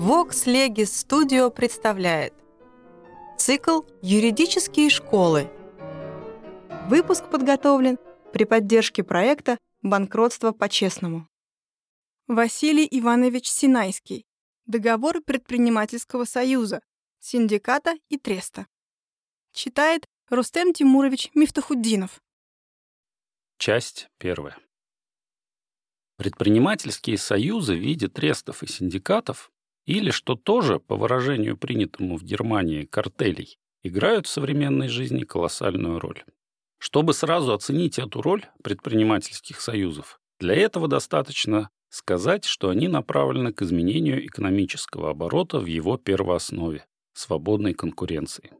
Vox Legis Studio представляет цикл «Юридические школы». Выпуск подготовлен при поддержке проекта «Банкротство по-честному». Василий Иванович Синайский. Договор предпринимательского союза, синдиката и треста. Читает Рустем Тимурович Мифтахуддинов. Часть первая. Предпринимательские союзы в виде трестов и синдикатов или, что тоже, по выражению принятому в Германии, картелей, играют в современной жизни колоссальную роль. Чтобы сразу оценить эту роль предпринимательских союзов, для этого достаточно сказать, что они направлены к изменению экономического оборота в его первооснове – свободной конкуренции.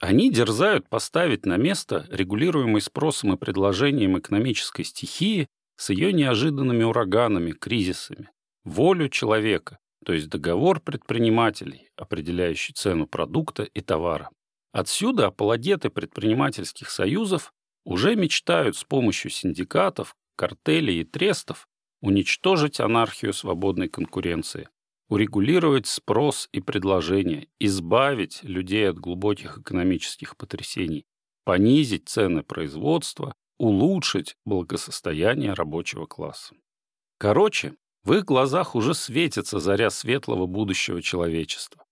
Они дерзают поставить на место регулируемый спросом и предложением экономической стихии с ее неожиданными ураганами, кризисами, волю человека, то есть договор предпринимателей, определяющий цену продукта и товара. Отсюда апологеты предпринимательских союзов уже мечтают с помощью синдикатов, картелей и трестов уничтожить анархию свободной конкуренции, урегулировать спрос и предложение, избавить людей от глубоких экономических потрясений, понизить цены производства, улучшить благосостояние рабочего класса. Короче, в их глазах уже светится заря светлого будущего человечества.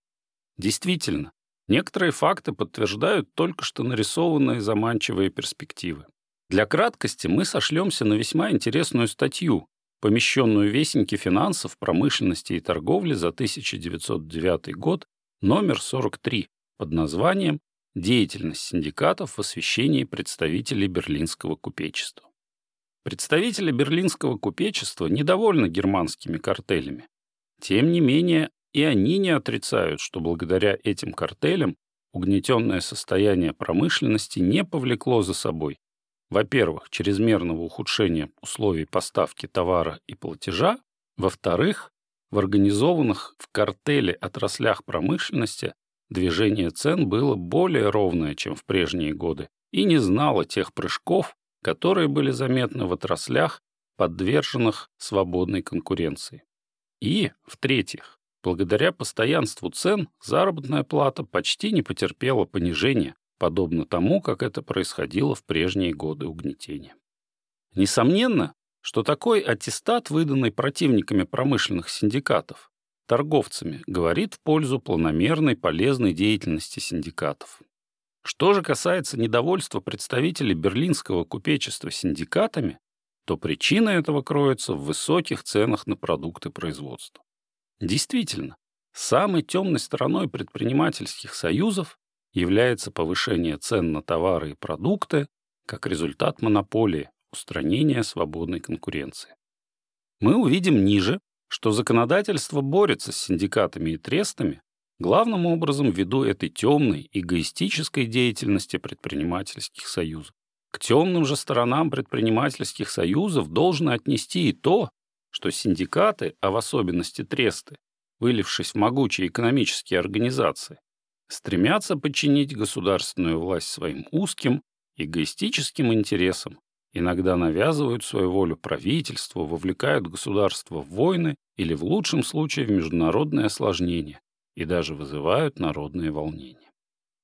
Действительно, некоторые факты подтверждают только что нарисованные заманчивые перспективы. Для краткости мы сошлемся на весьма интересную статью, помещенную в Вестнике финансов, промышленности и торговли за 1909 год, номер 43, под названием «Деятельность синдикатов в освещении представителей берлинского купечества». Представители берлинского купечества недовольны германскими картелями. Тем не менее, и они не отрицают, что благодаря этим картелям угнетенное состояние промышленности не повлекло за собой, во-первых, чрезмерного ухудшения условий поставки товара и платежа, во-вторых, в организованных в картеле отраслях промышленности движение цен было более ровное, чем в прежние годы, и не знало тех прыжков, которые были заметны в отраслях, подверженных свободной конкуренции. И, в-третьих, благодаря постоянству цен заработная плата почти не потерпела понижения, подобно тому, как это происходило в прежние годы угнетения. Несомненно, что такой аттестат, выданный противниками промышленных синдикатов, торговцами, говорит в пользу планомерной полезной деятельности синдикатов. Что же касается недовольства представителей берлинского купечества синдикатами, то причина этого кроется в высоких ценах на продукты производства. Действительно, самой темной стороной предпринимательских союзов является повышение цен на товары и продукты как результат монополии, устранения свободной конкуренции. Мы увидим ниже, что законодательство борется с синдикатами и трестами главным образом ввиду этой темной, эгоистической деятельности предпринимательских союзов. К темным же сторонам предпринимательских союзов должно отнести и то, что синдикаты, а в особенности тресты, вылившись в могучие экономические организации, стремятся подчинить государственную власть своим узким, эгоистическим интересам, иногда навязывают свою волю правительству, вовлекают государство в войны или в лучшем случае в международные осложнения, и даже вызывают народные волнения.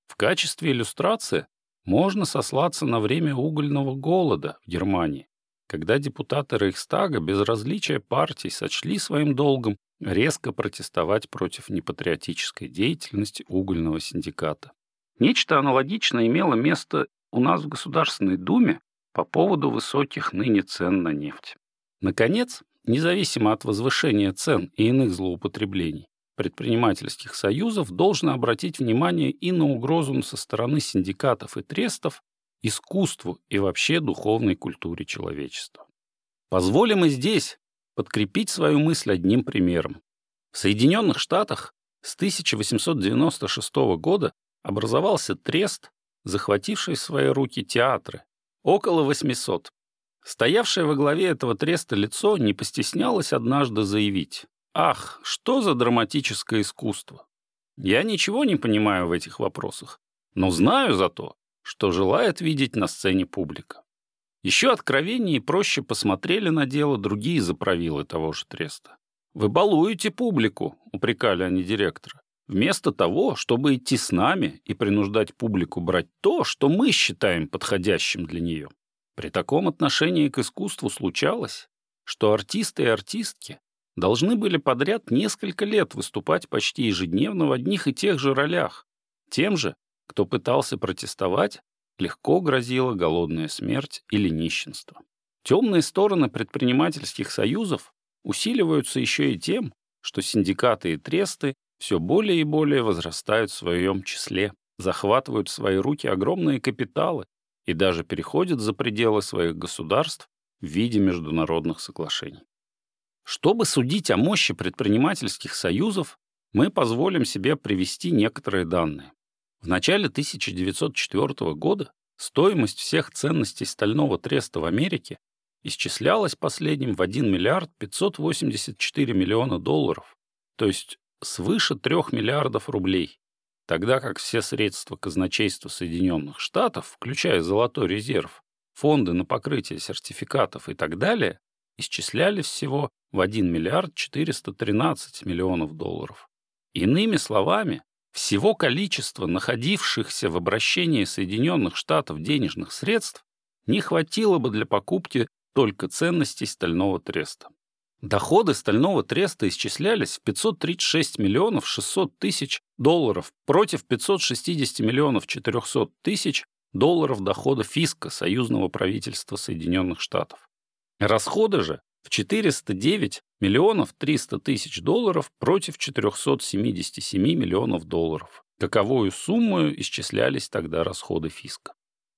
В качестве иллюстрации можно сослаться на время угольного голода в Германии, когда депутаты Рейхстага без различия партий сочли своим долгом резко протестовать против непатриотической деятельности угольного синдиката. Нечто аналогичное имело место у нас в Государственной Думе по поводу высоких ныне цен на нефть. Наконец, независимо от возвышения цен и иных злоупотреблений, предпринимательских союзов должно обратить внимание и на угрозу со стороны синдикатов и трестов искусству и вообще духовной культуре человечества. Позволим и здесь подкрепить свою мысль одним примером. В Соединенных Штатах с 1896 года образовался трест, захвативший в свои руки театры, около 800. Стоявшее во главе этого треста лицо не постеснялось однажды заявить Ах, что за драматическое искусство! Я ничего не понимаю в этих вопросах, но знаю зато, что желает видеть на сцене публика. Еще откровеннее и проще посмотрели на дело другие заправилы того же треста. вы балуете публику», — упрекали они директора, вместо того, чтобы идти с нами и принуждать публику брать то, что мы считаем подходящим для нее. При таком отношении к искусству случалось, что артисты и артистки должны были подряд несколько лет выступать почти ежедневно в одних и тех же ролях. Тем же, кто пытался протестовать, легко грозила голодная смерть или нищенство. Темные стороны предпринимательских союзов усиливаются еще и тем, что синдикаты и тресты все более и более возрастают в своем числе, захватывают в свои руки огромные капиталы и даже переходят за пределы своих государств в виде международных соглашений. Чтобы судить о мощи предпринимательских союзов, мы позволим себе привести некоторые данные. В начале 1904 года стоимость всех ценностей стального треста в Америке исчислялась последним в 1 миллиард 584 миллиона долларов, то есть свыше 3 миллиардов рублей, тогда как все средства казначейства Соединенных Штатов, включая золотой резерв, фонды на покрытие сертификатов и так далее, исчисляли всего в 1 миллиард 413 миллионов долларов. Иными словами, всего количества находившихся в обращении Соединенных Штатов денежных средств не хватило бы для покупки только ценностей стального треста. Доходы стального треста исчислялись в 536 миллионов 600 тысяч долларов против 560 миллионов 400 тысяч долларов дохода фиска союзного правительства Соединенных Штатов. Расходы же в 409 миллионов 300 тысяч долларов против 477 миллионов долларов. Таковую сумму исчислялись тогда расходы фиска.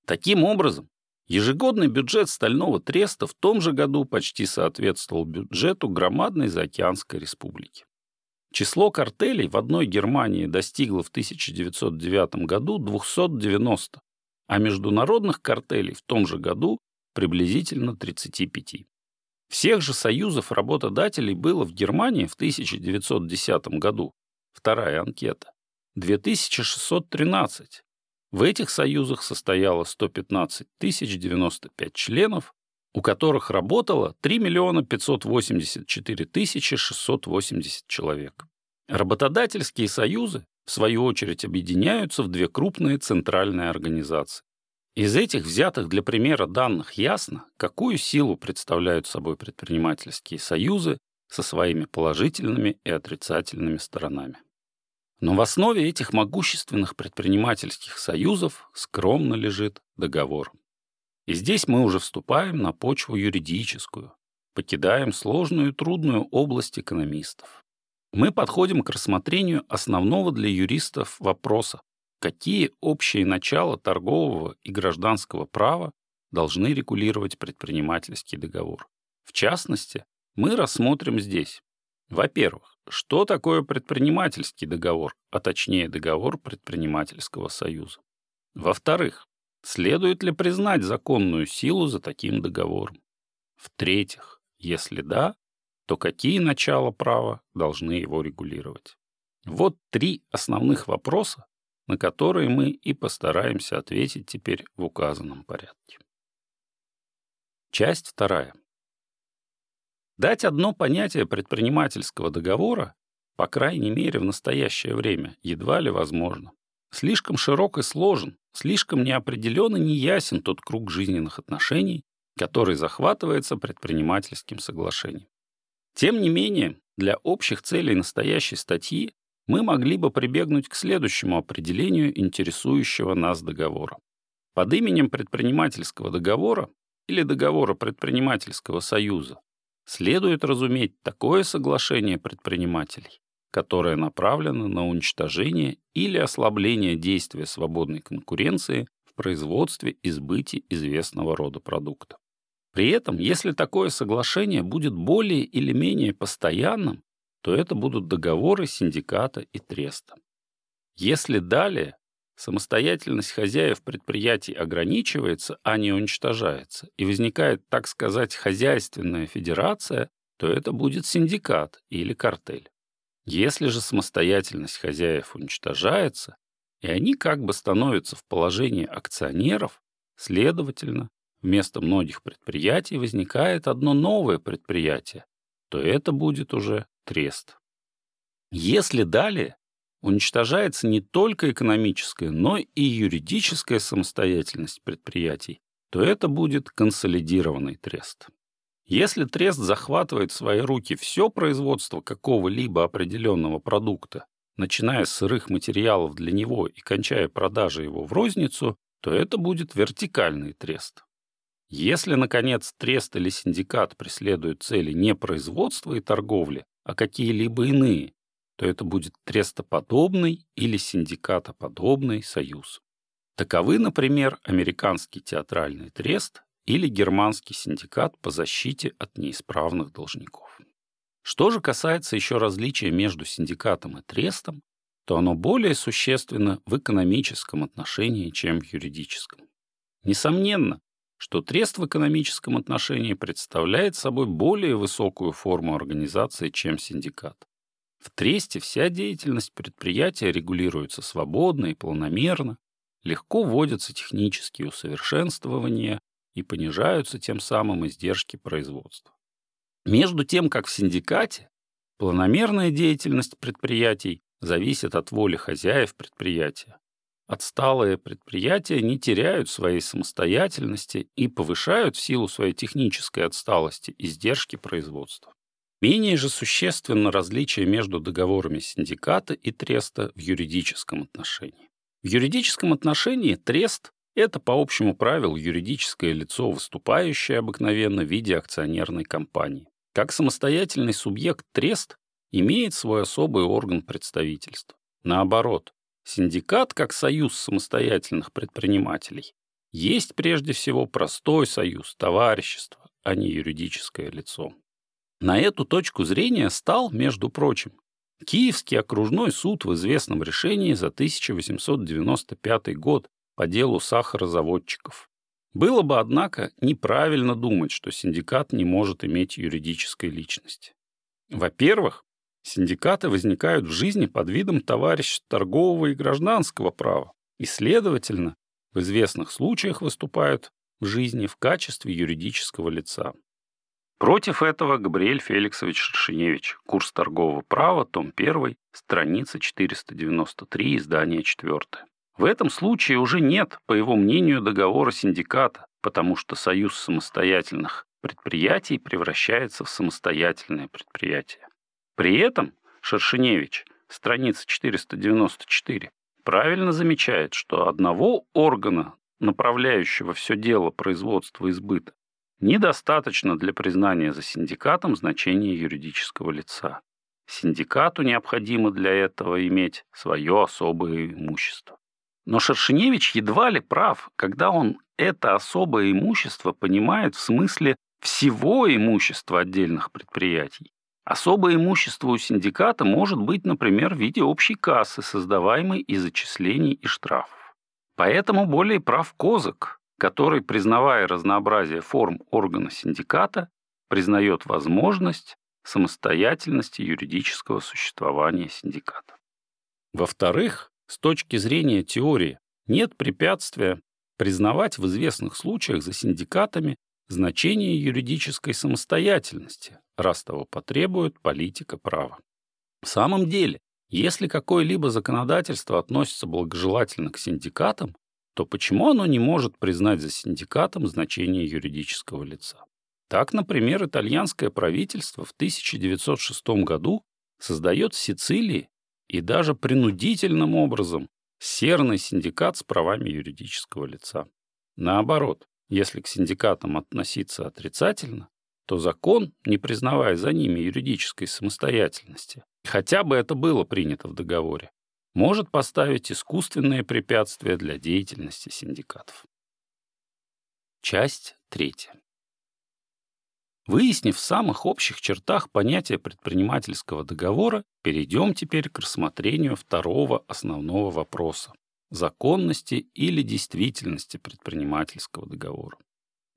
Таким образом, ежегодный бюджет стального треста в том же году почти соответствовал бюджету громадной заокеанской республики. Число картелей в одной Германии достигло в 1909 году 290, а международных картелей в том же году приблизительно 35. Всех же союзов работодателей было в Германии в 1910 году, вторая анкета, 2613. В этих союзах состояло 115 095 членов, у которых работало 3 миллиона 584 тысячи 680 человек. Работодательские союзы, в свою очередь, объединяются в две крупные центральные организации из этих взятых для примера данных ясно, какую силу представляют собой предпринимательские союзы со своими положительными и отрицательными сторонами. Но в основе этих могущественных предпринимательских союзов скромно лежит договор. И здесь мы уже вступаем на почву юридическую, покидаем сложную и трудную область экономистов. Мы подходим к рассмотрению основного для юристов вопроса Какие общие начала торгового и гражданского права должны регулировать предпринимательский договор? В частности, мы рассмотрим здесь. Во-первых, что такое предпринимательский договор, а точнее договор предпринимательского союза? Во-вторых, следует ли признать законную силу за таким договором? В-третьих, если да, то какие начала права должны его регулировать? Вот три основных вопроса, на которые мы и постараемся ответить теперь в указанном порядке. Часть вторая. Дать одно понятие предпринимательского договора, по крайней мере в настоящее время, едва ли возможно. Слишком широк и сложен, слишком неопределен и неясен тот круг жизненных отношений, который захватывается предпринимательским соглашением. Тем не менее, для общих целей настоящей статьи мы могли бы прибегнуть к следующему определению интересующего нас договора. Под именем предпринимательского договора или договора предпринимательского союза следует разуметь такое соглашение предпринимателей, которое направлено на уничтожение или ослабление действия свободной конкуренции в производстве и сбыте известного рода продукта. При этом, если такое соглашение будет более или менее постоянным, то это будут договоры синдиката и треста. Если далее самостоятельность хозяев предприятий ограничивается, а не уничтожается, и возникает, так сказать, хозяйственная федерация, то это будет синдикат или картель. Если же самостоятельность хозяев уничтожается, и они как бы становятся в положении акционеров, следовательно, вместо многих предприятий возникает одно новое предприятие, то это будет уже трест. Если далее уничтожается не только экономическая, но и юридическая самостоятельность предприятий, то это будет консолидированный трест. Если трест захватывает в свои руки все производство какого-либо определенного продукта, начиная с сырых материалов для него и кончая продажей его в розницу, то это будет вертикальный трест. Если, наконец, трест или синдикат преследуют цели не производства и торговли, а какие-либо иные, то это будет трестоподобный или синдикатоподобный союз. Таковы, например, американский театральный трест или германский синдикат по защите от неисправных должников. Что же касается еще различия между синдикатом и трестом, то оно более существенно в экономическом отношении, чем в юридическом. Несомненно, что трест в экономическом отношении представляет собой более высокую форму организации, чем синдикат. В тресте вся деятельность предприятия регулируется свободно и планомерно, легко вводятся технические усовершенствования и понижаются тем самым издержки производства. Между тем, как в синдикате, планомерная деятельность предприятий зависит от воли хозяев предприятия. Отсталые предприятия не теряют своей самостоятельности и повышают в силу своей технической отсталости издержки производства. Менее же существенно различие между договорами синдиката и треста в юридическом отношении. В юридическом отношении трест – это по общему правилу юридическое лицо, выступающее обыкновенно в виде акционерной компании. Как самостоятельный субъект трест имеет свой особый орган представительства. Наоборот, синдикат, как союз самостоятельных предпринимателей, есть прежде всего простой союз, товарищество, а не юридическое лицо. На эту точку зрения стал, между прочим, Киевский окружной суд в известном решении за 1895 год по делу сахарозаводчиков. Было бы, однако, неправильно думать, что синдикат не может иметь юридической личности. Во-первых, синдикаты возникают в жизни под видом товариществ торгового и гражданского права и, следовательно, в известных случаях выступают в жизни в качестве юридического лица. Против этого Габриэль Феликсович Шершеневич. Курс торгового права, том 1, страница 493, издание 4. В этом случае уже нет, по его мнению, договора синдиката, потому что союз самостоятельных предприятий превращается в самостоятельное предприятие. При этом Шершеневич, страница 494, правильно замечает, что одного органа, направляющего все дело производства и сбыта, недостаточно для признания за синдикатом значения юридического лица. Синдикату необходимо для этого иметь свое особое имущество. Но Шершеневич едва ли прав, когда он это особое имущество понимает в смысле всего имущества отдельных предприятий. Особое имущество у синдиката может быть, например, в виде общей кассы, создаваемой из отчислений и штрафов. Поэтому более прав Козак, который, признавая разнообразие форм органа синдиката, признает возможность самостоятельности юридического существования синдиката. Во-вторых, с точки зрения теории, нет препятствия признавать в известных случаях за синдикатами значение юридической самостоятельности, раз того потребует политика права. В самом деле, если какое-либо законодательство относится благожелательно к синдикатам, то почему оно не может признать за синдикатом значение юридического лица? Так, например, итальянское правительство в 1906 году создает в Сицилии и даже принудительным образом серный синдикат с правами юридического лица. Наоборот, если к синдикатам относиться отрицательно, то закон, не признавая за ними юридической самостоятельности, хотя бы это было принято в договоре, может поставить искусственные препятствия для деятельности синдикатов. Часть третья. Выяснив в самых общих чертах понятие предпринимательского договора, перейдем теперь к рассмотрению второго основного вопроса – законности или действительности предпринимательского договора.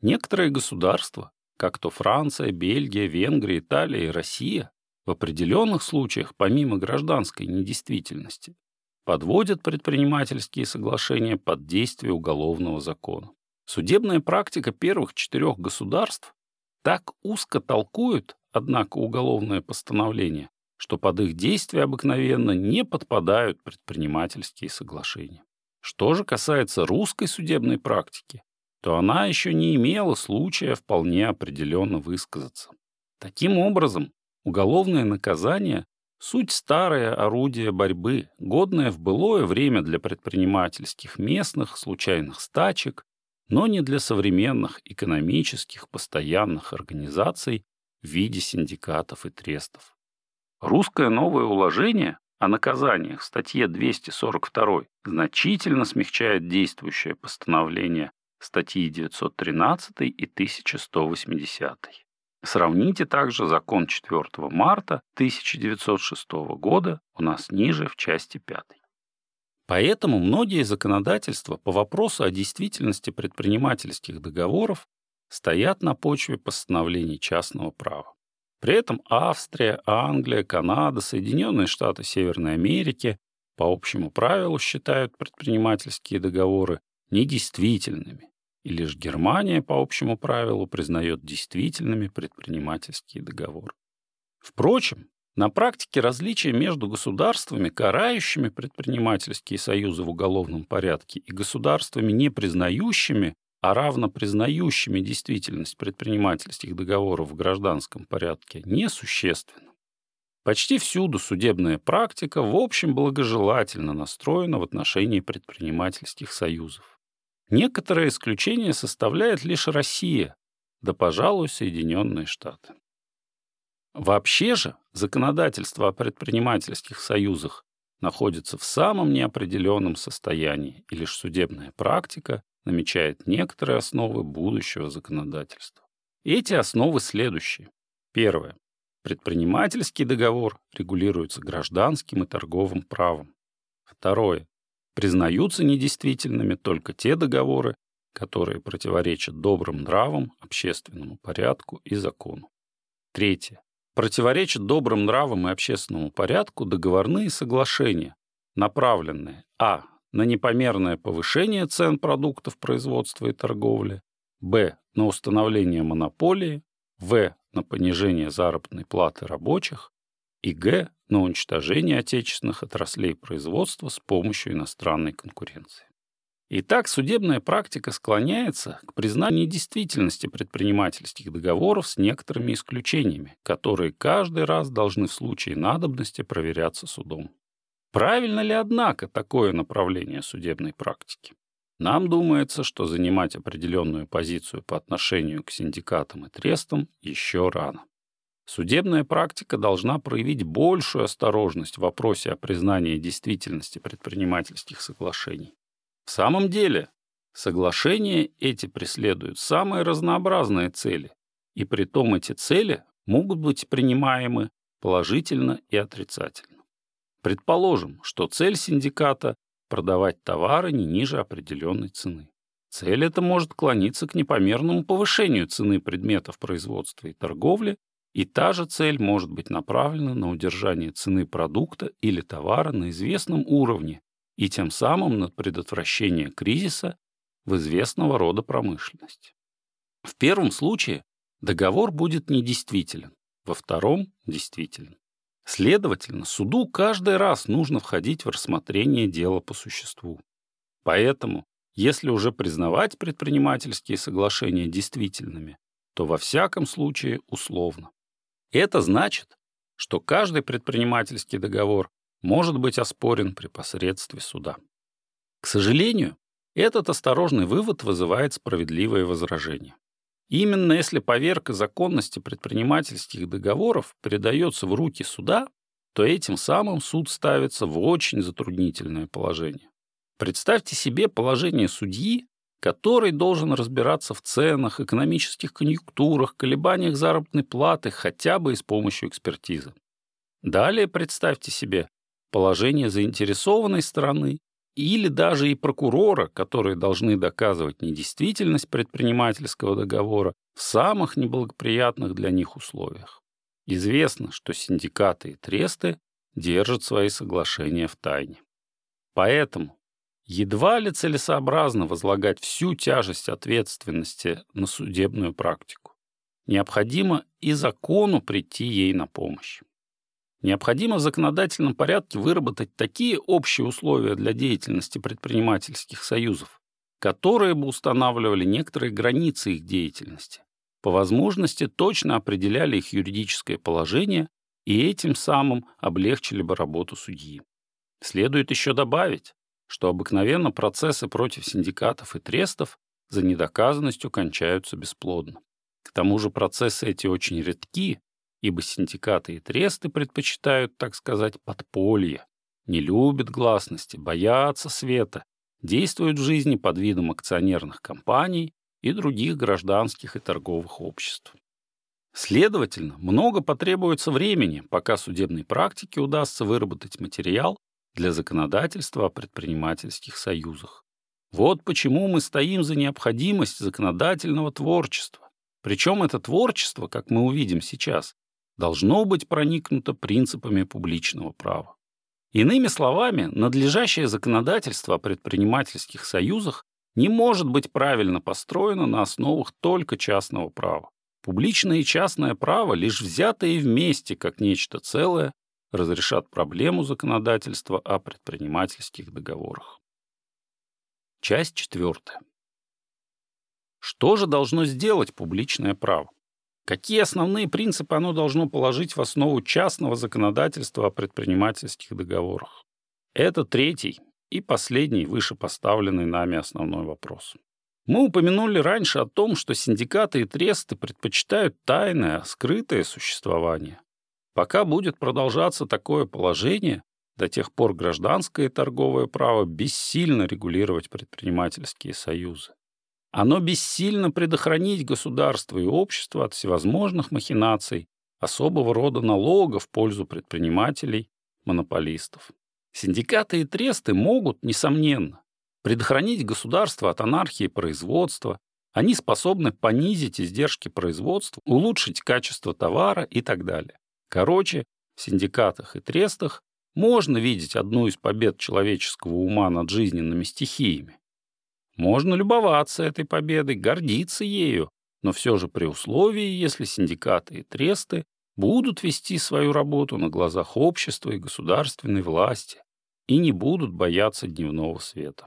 Некоторые государства, как то Франция, Бельгия, Венгрия, Италия и Россия, в определенных случаях, помимо гражданской недействительности, подводят предпринимательские соглашения под действие уголовного закона. Судебная практика первых четырех государств так узко толкует, однако, уголовное постановление, что под их действия обыкновенно не подпадают предпринимательские соглашения. Что же касается русской судебной практики, то она еще не имела случая вполне определенно высказаться. Таким образом, уголовное наказание — суть старое орудие борьбы, годное в былое время для предпринимательских местных случайных стачек, но не для современных экономических постоянных организаций в виде синдикатов и трестов. Русское новое уложение о наказаниях в статье 242 значительно смягчает действующее постановление статьи 913 и 1180. Сравните также закон 4 марта 1906 года у нас ниже в части 5. Поэтому многие законодательства по вопросу о действительности предпринимательских договоров стоят на почве постановлений частного права. При этом Австрия, Англия, Канада, Соединенные Штаты Северной Америки по общему правилу считают предпринимательские договоры недействительными, и лишь Германия по общему правилу признает действительными предпринимательские договоры. Впрочем, на практике различия между государствами, карающими предпринимательские союзы в уголовном порядке, и государствами, не признающими, а равно признающими действительность предпринимательских договоров в гражданском порядке, несущественно. Почти всюду судебная практика в общем благожелательно настроена в отношении предпринимательских союзов. Некоторое исключение составляет лишь Россия, да, пожалуй, Соединенные Штаты. Вообще же законодательство о предпринимательских союзах находится в самом неопределенном состоянии, и лишь судебная практика намечает некоторые основы будущего законодательства. Эти основы следующие. Первое. Предпринимательский договор регулируется гражданским и торговым правом. Второе. Признаются недействительными только те договоры, которые противоречат добрым нравам, общественному порядку и закону. Третье. Противоречат добрым нравам и общественному порядку договорные соглашения, направленные а. на непомерное повышение цен продуктов производства и торговли, б. на установление монополии, в. на понижение заработной платы рабочих и г. на уничтожение отечественных отраслей производства с помощью иностранной конкуренции. Итак, судебная практика склоняется к признанию недействительности предпринимательских договоров с некоторыми исключениями, которые каждый раз должны в случае надобности проверяться судом. Правильно ли, однако, такое направление судебной практики? Нам думается, что занимать определенную позицию по отношению к синдикатам и трестам еще рано. Судебная практика должна проявить большую осторожность в вопросе о признании действительности предпринимательских соглашений. В самом деле, соглашения эти преследуют самые разнообразные цели, и при том эти цели могут быть принимаемы положительно и отрицательно. Предположим, что цель синдиката – продавать товары не ниже определенной цены. Цель эта может клониться к непомерному повышению цены предметов производства и торговли, и та же цель может быть направлена на удержание цены продукта или товара на известном уровне и тем самым на предотвращение кризиса в известного рода промышленности. В первом случае договор будет недействителен, во втором – действителен. Следовательно, суду каждый раз нужно входить в рассмотрение дела по существу. Поэтому, если уже признавать предпринимательские соглашения действительными, то во всяком случае условно. Это значит, что каждый предпринимательский договор может быть оспорен при посредстве суда. К сожалению, этот осторожный вывод вызывает справедливое возражение. Именно если поверка законности предпринимательских договоров передается в руки суда, то этим самым суд ставится в очень затруднительное положение. Представьте себе положение судьи, который должен разбираться в ценах, экономических конъюнктурах, колебаниях заработной платы хотя бы и с помощью экспертизы. Далее представьте себе положение заинтересованной стороны или даже и прокурора, которые должны доказывать недействительность предпринимательского договора в самых неблагоприятных для них условиях. Известно, что синдикаты и тресты держат свои соглашения в тайне. Поэтому едва ли целесообразно возлагать всю тяжесть ответственности на судебную практику. Необходимо и закону прийти ей на помощь. Необходимо в законодательном порядке выработать такие общие условия для деятельности предпринимательских союзов, которые бы устанавливали некоторые границы их деятельности, по возможности точно определяли их юридическое положение и этим самым облегчили бы работу судьи. Следует еще добавить, что обыкновенно процессы против синдикатов и трестов за недоказанностью кончаются бесплодно. К тому же процессы эти очень редки, ибо синдикаты и тресты предпочитают, так сказать, подполье, не любят гласности, боятся света, действуют в жизни под видом акционерных компаний и других гражданских и торговых обществ. Следовательно, много потребуется времени, пока судебной практике удастся выработать материал для законодательства о предпринимательских союзах. Вот почему мы стоим за необходимость законодательного творчества. Причем это творчество, как мы увидим сейчас, должно быть проникнуто принципами публичного права. Иными словами, надлежащее законодательство о предпринимательских союзах не может быть правильно построено на основах только частного права. Публичное и частное право, лишь взятые вместе как нечто целое, разрешат проблему законодательства о предпринимательских договорах. Часть четвертая. Что же должно сделать публичное право? Какие основные принципы оно должно положить в основу частного законодательства о предпринимательских договорах? Это третий и последний вышепоставленный нами основной вопрос. Мы упомянули раньше о том, что синдикаты и тресты предпочитают тайное, скрытое существование. Пока будет продолжаться такое положение, до тех пор гражданское и торговое право бессильно регулировать предпринимательские союзы. Оно бессильно предохранить государство и общество от всевозможных махинаций, особого рода налогов в пользу предпринимателей, монополистов. Синдикаты и тресты могут, несомненно, предохранить государство от анархии производства, они способны понизить издержки производства, улучшить качество товара и так далее. Короче, в синдикатах и трестах можно видеть одну из побед человеческого ума над жизненными стихиями. Можно любоваться этой победой, гордиться ею, но все же при условии, если синдикаты и тресты будут вести свою работу на глазах общества и государственной власти и не будут бояться дневного света.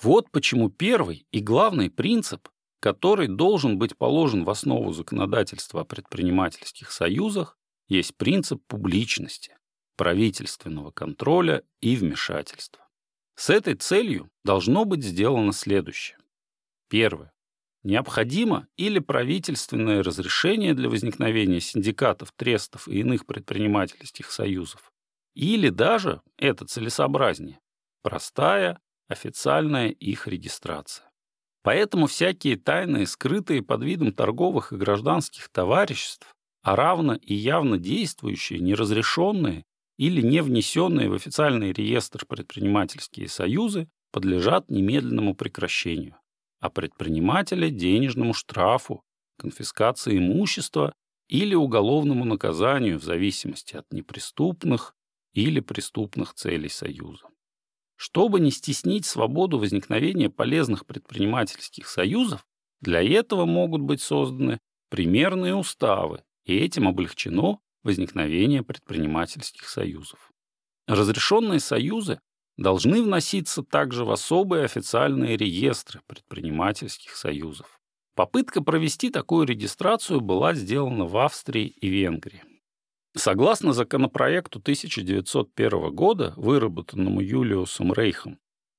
Вот почему первый и главный принцип, который должен быть положен в основу законодательства о предпринимательских союзах, есть принцип публичности, правительственного контроля и вмешательства. С этой целью должно быть сделано следующее. Первое. Необходимо или правительственное разрешение для возникновения синдикатов, трестов и иных предпринимательских союзов, или даже, это целесообразнее, простая официальная их регистрация. Поэтому всякие тайные, скрытые под видом торговых и гражданских товариществ, а равно и явно действующие, неразрешенные или не внесенные в официальный реестр предпринимательские союзы подлежат немедленному прекращению, а предпринимателя – денежному штрафу, конфискации имущества или уголовному наказанию в зависимости от неприступных или преступных целей союза. Чтобы не стеснить свободу возникновения полезных предпринимательских союзов, для этого могут быть созданы примерные уставы, и этим облегчено возникновение предпринимательских союзов. Разрешенные союзы должны вноситься также в особые официальные реестры предпринимательских союзов. Попытка провести такую регистрацию была сделана в Австрии и Венгрии. Согласно законопроекту 1901 года, выработанному Юлиусом Рейхом,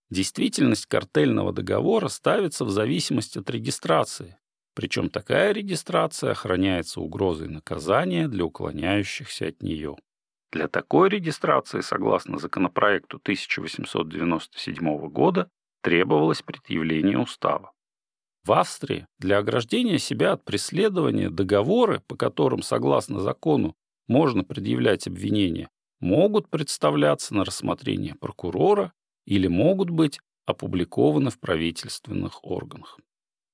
действительность картельного договора ставится в зависимости от регистрации, причем такая регистрация охраняется угрозой наказания для уклоняющихся от нее. Для такой регистрации, согласно законопроекту 1897 года, требовалось предъявление устава. В Австрии для ограждения себя от преследования договоры, по которым, согласно закону, можно предъявлять обвинения, могут представляться на рассмотрение прокурора или могут быть опубликованы в правительственных органах.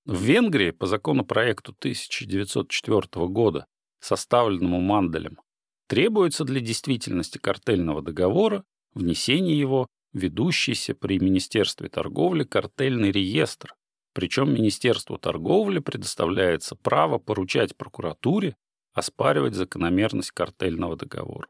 В Венгрии по законопроекту 1904 года, составленному Манделем, требуется для действительности картельного договора внесение его в ведущийся при Министерстве торговли картельный реестр, причем Министерству торговли предоставляется право поручать прокуратуре оспаривать закономерность картельного договора.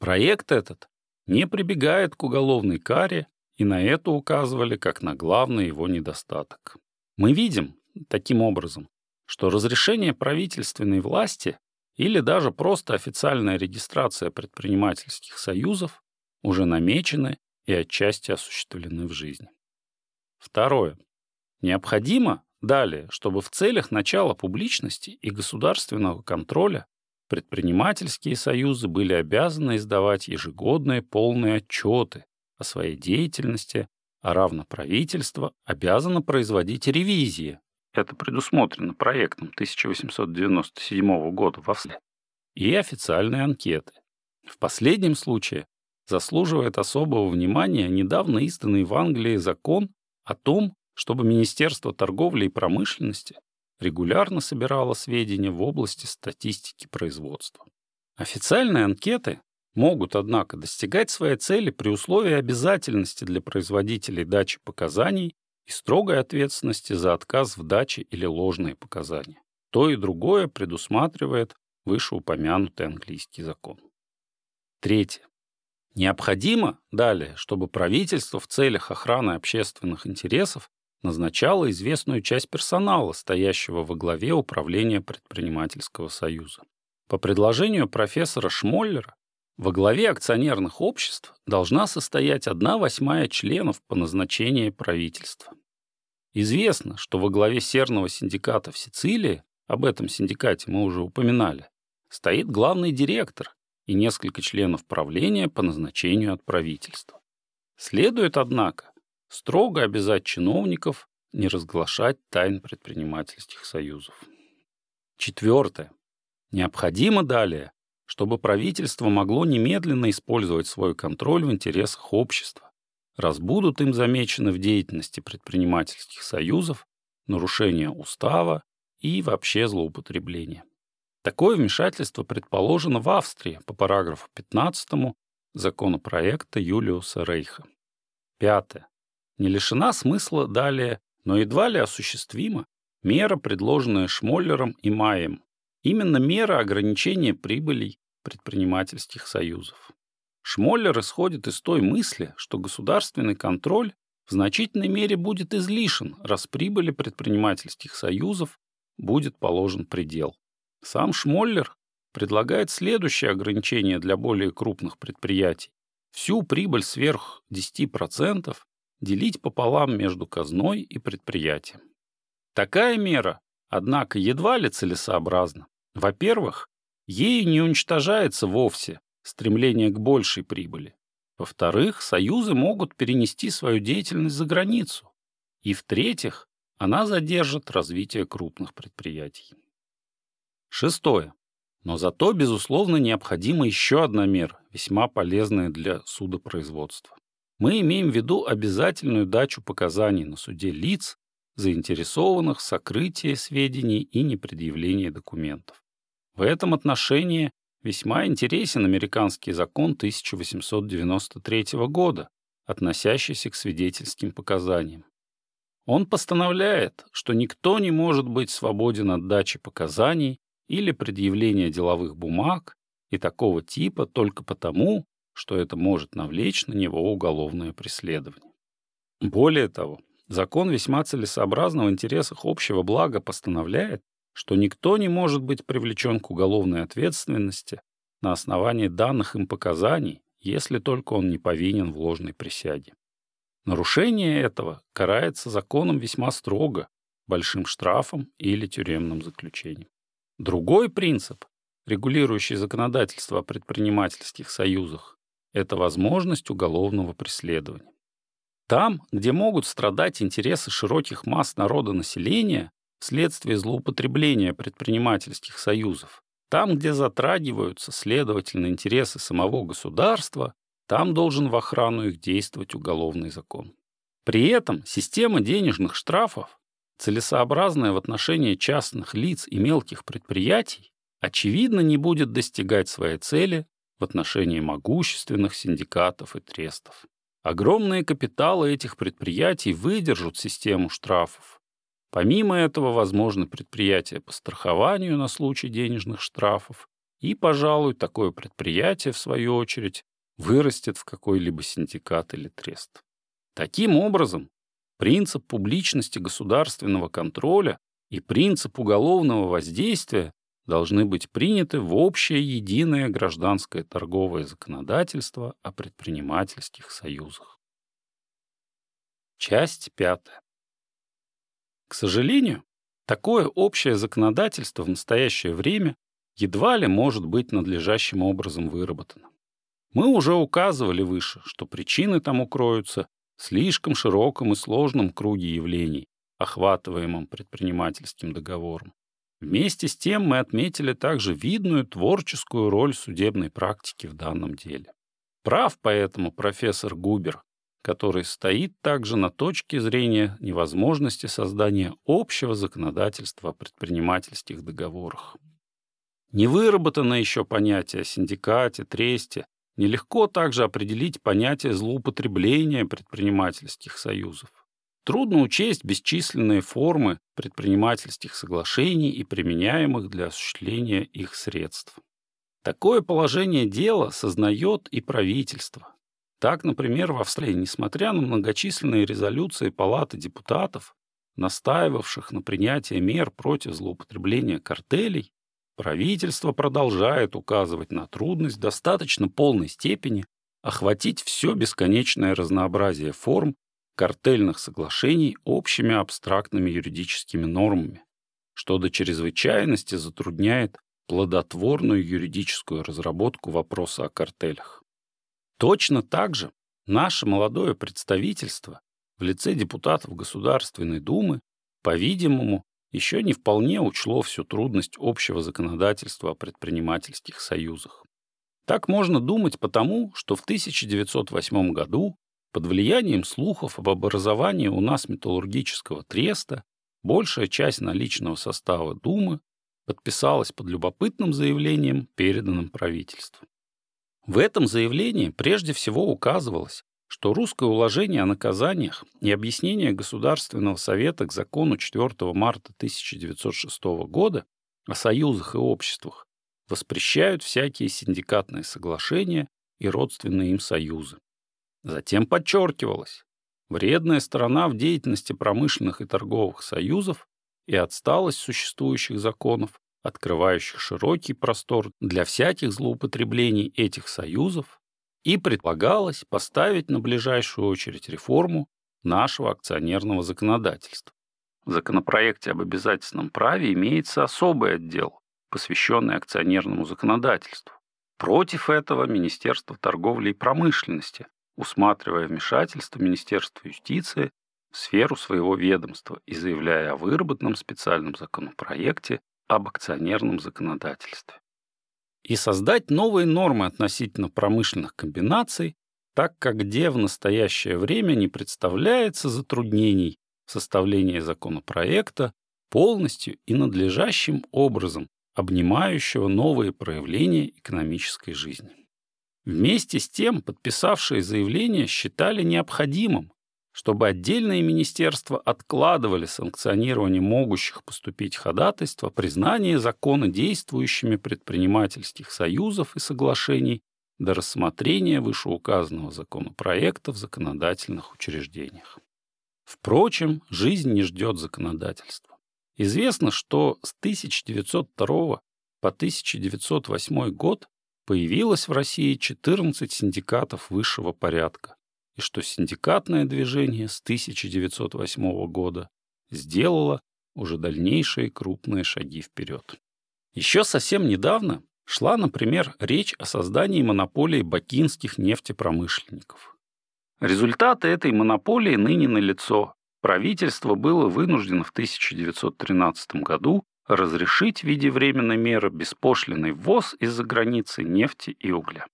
Проект этот не прибегает к уголовной каре, и на это указывали как на главный его недостаток. Мы видим, таким образом, что разрешение правительственной власти или даже просто официальная регистрация предпринимательских союзов уже намечены и отчасти осуществлены в жизни. Второе. Необходимо далее, чтобы в целях начала публичности и государственного контроля предпринимательские союзы были обязаны издавать ежегодные полные отчеты о своей деятельности, а равно правительство обязано производить ревизии. Это предусмотрено проектом 1897 года во ВСЛе. И официальные анкеты. В последнем случае заслуживает особого внимания недавно изданный в Англии закон о том, чтобы Министерство торговли и промышленности регулярно собирало сведения в области статистики производства. Официальные анкеты могут, однако, достигать своей цели при условии обязательности для производителей дачи показаний и строгой ответственности за отказ в даче или ложные показания. То и другое предусматривает вышеупомянутый английский закон. Третье. Необходимо далее, чтобы правительство в целях охраны общественных интересов назначало известную часть персонала, стоящего во главе управления предпринимательского союза. По предложению профессора Шмоллера, во главе акционерных обществ должна состоять одна восьмая членов по назначению правительства. Известно, что во главе серного синдиката в Сицилии, об этом синдикате мы уже упоминали, стоит главный директор и несколько членов правления по назначению от правительства. Следует, однако, строго обязать чиновников не разглашать тайн предпринимательских союзов. Четвертое. Необходимо далее, чтобы правительство могло немедленно использовать свой контроль в интересах общества, раз будут им замечены в деятельности предпринимательских союзов нарушения устава и вообще злоупотребления. Такое вмешательство предположено в Австрии по параграфу 15 законопроекта Юлиуса Рейха. Пятое не лишена смысла далее, но едва ли осуществима мера, предложенная Шмоллером и Маем. Именно мера ограничения прибылей предпринимательских союзов. Шмоллер исходит из той мысли, что государственный контроль в значительной мере будет излишен, раз прибыли предпринимательских союзов будет положен предел. Сам Шмоллер предлагает следующее ограничение для более крупных предприятий. Всю прибыль сверх 10% делить пополам между казной и предприятием. Такая мера, однако, едва ли целесообразна. Во-первых, ею не уничтожается вовсе стремление к большей прибыли. Во-вторых, союзы могут перенести свою деятельность за границу. И в-третьих, она задержит развитие крупных предприятий. Шестое. Но зато, безусловно, необходима еще одна мера, весьма полезная для судопроизводства мы имеем в виду обязательную дачу показаний на суде лиц, заинтересованных в сокрытии сведений и непредъявлении документов. В этом отношении весьма интересен американский закон 1893 года, относящийся к свидетельским показаниям. Он постановляет, что никто не может быть свободен от дачи показаний или предъявления деловых бумаг и такого типа только потому, что это может навлечь на него уголовное преследование. Более того, закон весьма целесообразно в интересах общего блага постановляет, что никто не может быть привлечен к уголовной ответственности на основании данных им показаний, если только он не повинен в ложной присяге. Нарушение этого карается законом весьма строго, большим штрафом или тюремным заключением. Другой принцип, регулирующий законодательство о предпринимательских союзах, это возможность уголовного преследования. Там, где могут страдать интересы широких масс народа населения вследствие злоупотребления предпринимательских союзов, там, где затрагиваются, следовательно, интересы самого государства, там должен в охрану их действовать уголовный закон. При этом система денежных штрафов, целесообразная в отношении частных лиц и мелких предприятий, очевидно, не будет достигать своей цели в отношении могущественных синдикатов и трестов. Огромные капиталы этих предприятий выдержат систему штрафов. Помимо этого, возможны предприятия по страхованию на случай денежных штрафов И, пожалуй, такое предприятие, в свою очередь, вырастет в какой-либо синдикат или трест. Таким образом, принцип публичности государственного контроля и принцип уголовного воздействия должны быть приняты в общее единое гражданское торговое законодательство о предпринимательских союзах. Часть пятая. К сожалению, такое общее законодательство в настоящее время едва ли может быть надлежащим образом выработано. Мы уже указывали выше, что причины тому кроются в слишком широком и сложном круге явлений, охватываемом предпринимательским договором. Вместе с тем мы отметили также видную творческую роль судебной практики в данном деле. Прав поэтому профессор Губер, который стоит также на точке зрения невозможности создания общего законодательства о предпринимательских договорах. Не выработано еще понятие о синдикате, тресте, нелегко также определить понятие злоупотребления предпринимательских союзов. Трудно учесть бесчисленные формы предпринимательских соглашений и применяемых для осуществления их средств. Такое положение дела сознает и правительство. Так, например, в Австралии, несмотря на многочисленные резолюции Палаты депутатов, настаивавших на принятии мер против злоупотребления картелей, правительство продолжает указывать на трудность достаточно полной степени охватить все бесконечное разнообразие форм картельных соглашений общими абстрактными юридическими нормами, что до чрезвычайности затрудняет плодотворную юридическую разработку вопроса о картелях. Точно так же наше молодое представительство в лице депутатов Государственной Думы, по-видимому, еще не вполне учло всю трудность общего законодательства о предпринимательских союзах. Так можно думать потому, что в 1908 году под влиянием слухов об образовании у нас металлургического треста большая часть наличного состава Думы подписалась под любопытным заявлением, переданным правительству. В этом заявлении прежде всего указывалось, что русское уложение о наказаниях и объяснение Государственного совета к закону 4 марта 1906 года о союзах и обществах воспрещают всякие синдикатные соглашения и родственные им союзы. Затем подчеркивалось, вредная сторона в деятельности промышленных и торговых союзов и отсталость существующих законов, открывающих широкий простор для всяких злоупотреблений этих союзов, и предполагалось поставить на ближайшую очередь реформу нашего акционерного законодательства. В законопроекте об обязательном праве имеется особый отдел, посвященный акционерному законодательству. Против этого Министерство торговли и промышленности усматривая вмешательство Министерства юстиции в сферу своего ведомства и заявляя о выработанном специальном законопроекте об акционерном законодательстве. И создать новые нормы относительно промышленных комбинаций, так как где в настоящее время не представляется затруднений в составлении законопроекта полностью и надлежащим образом обнимающего новые проявления экономической жизни. Вместе с тем подписавшие заявление считали необходимым, чтобы отдельные министерства откладывали санкционирование могущих поступить ходатайств о признании закона действующими предпринимательских союзов и соглашений до рассмотрения вышеуказанного законопроекта в законодательных учреждениях. Впрочем, жизнь не ждет законодательства. Известно, что с 1902 по 1908 год появилось в России 14 синдикатов высшего порядка, и что синдикатное движение с 1908 года сделало уже дальнейшие крупные шаги вперед. Еще совсем недавно шла, например, речь о создании монополии бакинских нефтепромышленников. Результаты этой монополии ныне налицо. Правительство было вынуждено в 1913 году разрешить в виде временной меры беспошлиный ввоз из-за границы нефти и угля.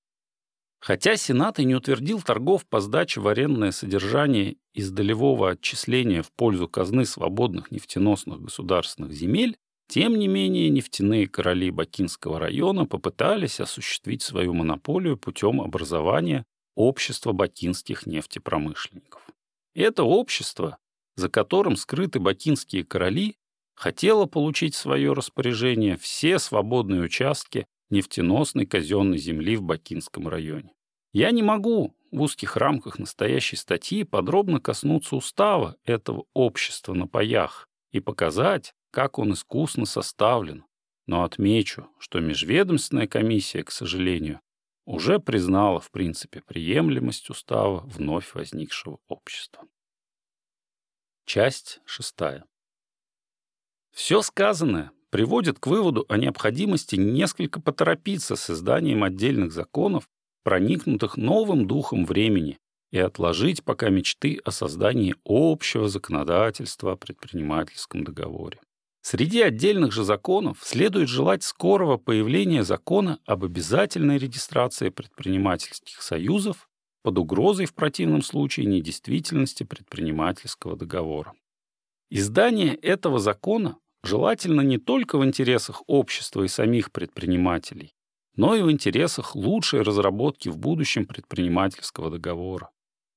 Хотя Сенат и не утвердил торгов по сдаче в арендное содержание из долевого отчисления в пользу казны свободных нефтеносных государственных земель, тем не менее нефтяные короли Бакинского района попытались осуществить свою монополию путем образования общества бакинских нефтепромышленников. Это общество, за которым скрыты бакинские короли, хотела получить в свое распоряжение все свободные участки нефтеносной казенной земли в Бакинском районе. Я не могу в узких рамках настоящей статьи подробно коснуться устава этого общества на паях и показать, как он искусно составлен, но отмечу, что межведомственная комиссия, к сожалению, уже признала в принципе приемлемость устава вновь возникшего общества. Часть шестая. Все сказанное приводит к выводу о необходимости несколько поторопиться с изданием отдельных законов проникнутых новым духом времени, и отложить пока мечты о создании общего законодательства о предпринимательском договоре. Среди отдельных же законов следует желать скорого появления закона об обязательной регистрации предпринимательских союзов под угрозой в противном случае недействительности предпринимательского договора. Издание этого закона желательно не только в интересах общества и самих предпринимателей, но и в интересах лучшей разработки в будущем предпринимательского договора.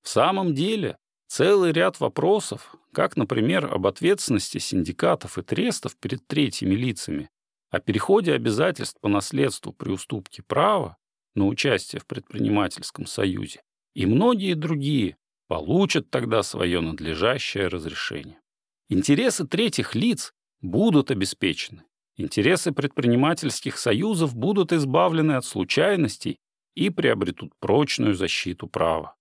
В самом деле, целый ряд вопросов, как, например, об ответственности синдикатов и трестов перед третьими лицами, о переходе обязательств по наследству при уступке права на участие в предпринимательском союзе и многие другие получат тогда свое надлежащее разрешение. Интересы третьих лиц будут обеспечены, Интересы предпринимательских союзов будут избавлены от случайностей и приобретут прочную защиту права.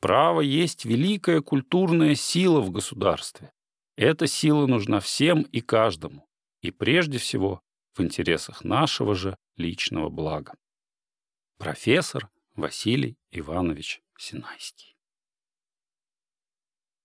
Право есть великая культурная сила в государстве. Эта сила нужна всем и каждому, и прежде всего в интересах нашего же личного блага. Профессор Василий Иванович Синайский